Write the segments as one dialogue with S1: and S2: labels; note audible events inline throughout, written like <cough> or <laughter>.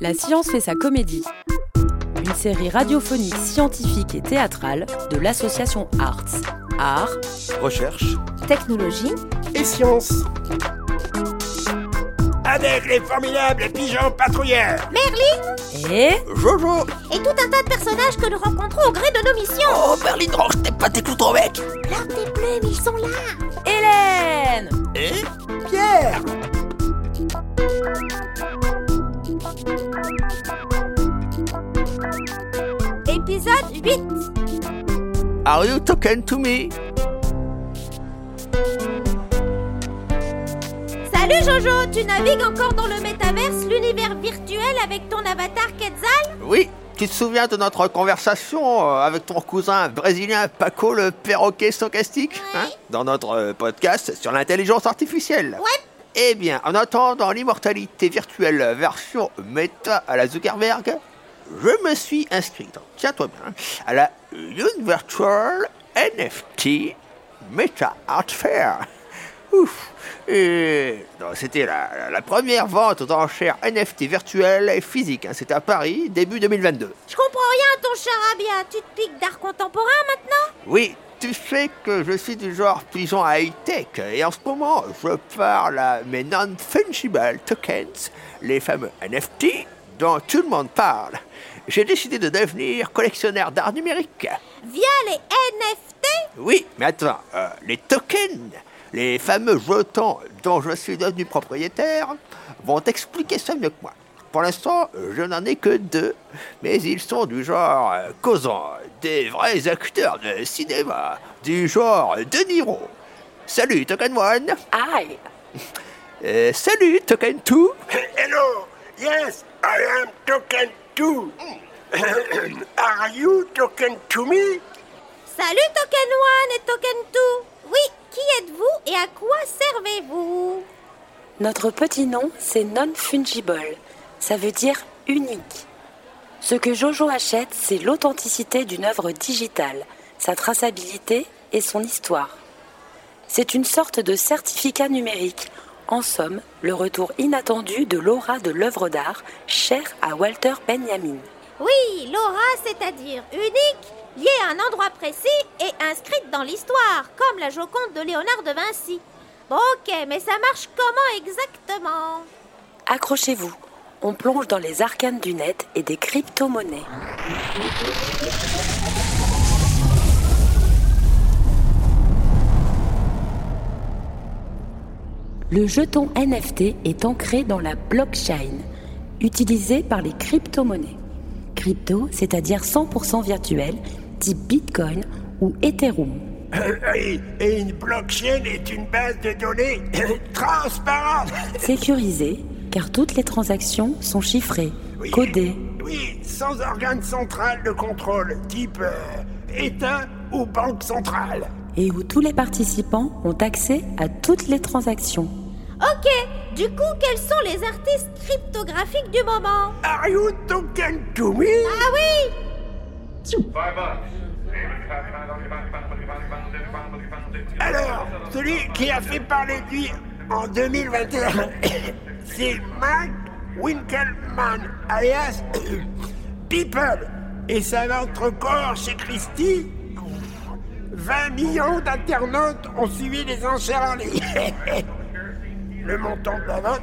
S1: La science fait sa comédie. Une série radiophonique scientifique et théâtrale de l'association Arts. Art,
S2: Recherche
S3: Technologie,
S2: et science.
S4: Avec les formidables pigeons patrouilleurs
S3: Merly
S1: et
S2: Jojo
S3: et tout un tas de personnages que nous rencontrons au gré de nos missions.
S4: Oh, Berlin, range tes pas tes cloutons, mec
S3: Leurs tes plumes, ils sont là.
S1: Hélène
S4: Et Are you talking to me?
S3: Salut Jojo, tu navigues encore dans le métaverse, l'univers virtuel avec ton avatar Quetzal?
S4: Oui, tu te souviens de notre conversation euh, avec ton cousin brésilien Paco le perroquet stochastique hein, Dans notre euh, podcast sur l'intelligence artificielle?
S3: Ouais.
S4: Eh bien, en attendant l'immortalité virtuelle version méta à la Zuckerberg, je me suis inscrit, tiens-toi bien, à la Universal NFT Meta Art Fair. Ouf. Et c'était la, la première vente aux enchères NFT virtuelle et physique. hein. C'était à Paris, début 2022.
S3: Je comprends rien, ton charabia. Tu te piques d'art contemporain maintenant?
S4: Oui, tu sais que je suis du genre pigeon high-tech et en ce moment, je parle à mes non-fungible tokens, les fameux NFT dont tout le monde parle. J'ai décidé de devenir collectionneur d'art numérique.
S3: Via les NFT
S4: Oui, mais attends, euh, les tokens, les fameux jetons dont je suis devenu propriétaire, vont expliquer ça mieux que moi. Pour l'instant, je n'en ai que deux, mais ils sont du genre euh, causant, des vrais acteurs de cinéma, du genre De Niro. Salut Token One,
S1: Aïe
S4: Euh, salut Token 2,
S5: Hello, yes, I am talking to. <clears throat> Are you talking to me?
S3: Salut Token 1 et Token 2 Oui, qui êtes-vous et à quoi servez-vous?
S1: Notre petit nom, c'est non-fungible. Ça veut dire unique. Ce que Jojo achète, c'est l'authenticité d'une œuvre digitale, sa traçabilité et son histoire. C'est une sorte de certificat numérique. En somme, le retour inattendu de l'aura de l'œuvre d'art chère à Walter Benjamin.
S3: Oui, Laura, c'est-à-dire unique, liée à un endroit précis et inscrite dans l'histoire, comme la Joconde de Léonard de Vinci. Bon, ok, mais ça marche comment exactement?
S1: Accrochez-vous, on plonge dans les arcanes du net et des crypto-monnaies. Le jeton NFT est ancré dans la blockchain, utilisée par les crypto-monnaies. Crypto, c'est-à-dire 100% virtuel, type Bitcoin ou Ethereum. <laughs>
S5: Et, une blockchain est une base de données <coughs> transparente. <laughs>
S1: Sécurisé, car toutes les transactions sont chiffrées,
S5: Oui.
S1: codées,
S5: Oui, sans organe central de contrôle, type euh, État ou Banque centrale.
S1: et où tous les participants ont accès à toutes les transactions.
S3: Ok, du coup, quels sont les artistes cryptographiques du moment?
S5: Are you talking to me?
S3: Ah oui
S5: Alors, celui qui a fait parler de lui en 2021, <coughs> c'est Mike Winkelmann, alias <coughs> People. Et sa vente record chez Christie, 20 millions d'internautes ont suivi les enchères en ligne. <laughs> Le montant de la vente,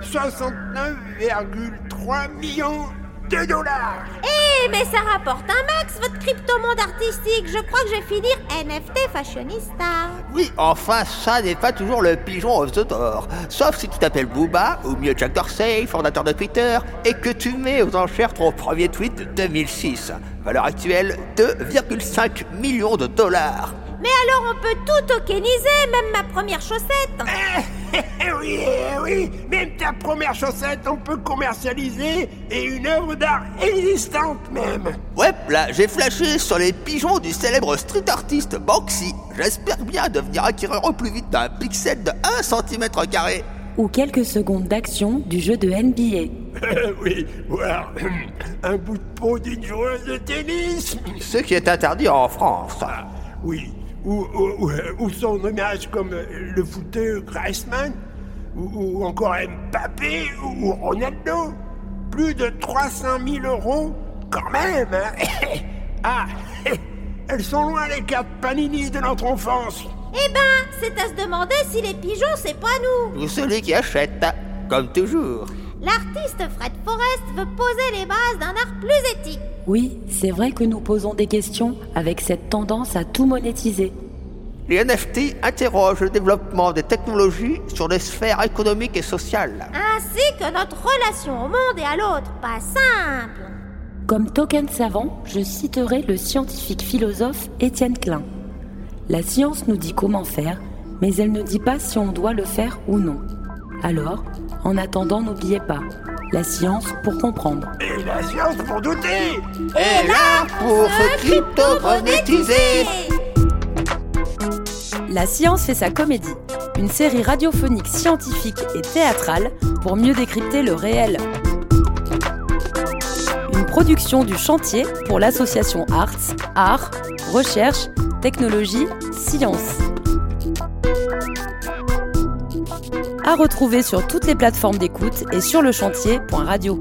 S5: 69,3 millions de dollars.
S3: Eh, mais ça rapporte un max, votre crypto-monde artistique. Je crois que je vais finir NFT fashionista.
S4: Oui, enfin, ça n'est pas toujours le pigeon of the door. Sauf si tu t'appelles Booba, ou mieux Jack Dorsey, fondateur de Twitter, et que tu mets aux enchères ton premier tweet de 2006. Valeur actuelle, 2,5 millions de dollars.
S3: Mais alors on peut tout tokeniser, même ma première chaussette. <laughs>
S5: Eh oui, eh oui, même ta première chaussette, on peut commercialiser, et une œuvre d'art existante même.
S4: Ouais, là, j'ai flashé sur les pigeons du célèbre street artiste Banksy. J'espère bien devenir acquéreur au plus vite d'un pixel de 1 cm carré.
S1: Ou quelques secondes d'action du jeu de NBA. <laughs>
S5: oui, voir <clears throat> un bout de peau d'une joueuse de tennis.
S4: Ce qui est interdit en France.
S5: Oui, ou, ou, ou- ou son image comme le footeur Griezmann, ou, ou encore Mbappé ou Ronaldo. Plus de 300 000 euros Quand même hein <coughs> Ah <coughs> Elles sont loin les cartes Panini de notre enfance
S3: Eh ben, c'est à se demander si les pigeons, c'est pas nous
S4: Ou celui qui achète, comme toujours.
S3: L'artiste Fred Forrest veut poser les bases d'un art plus éthique.
S1: Oui, c'est vrai que nous posons des questions avec cette tendance à tout monétiser.
S4: Les NFT interrogent le développement des technologies sur les sphères économiques et sociales.
S3: Ainsi que notre relation au monde et à l'autre, pas simple.
S1: Comme token savant, je citerai le scientifique philosophe Étienne Klein. La science nous dit comment faire, mais elle ne dit pas si on doit le faire ou non. Alors, en attendant, n'oubliez pas, la science pour comprendre.
S5: Et la science pour douter
S4: Et là, pour se crypto-monétiser
S1: La science fait sa comédie, une série radiophonique scientifique et théâtrale pour mieux décrypter le réel. Une production du chantier pour l'association Arts, Art, Recherche, Technologie, Science. retrouver sur toutes les plateformes d'écoute et sur le chantier.radio.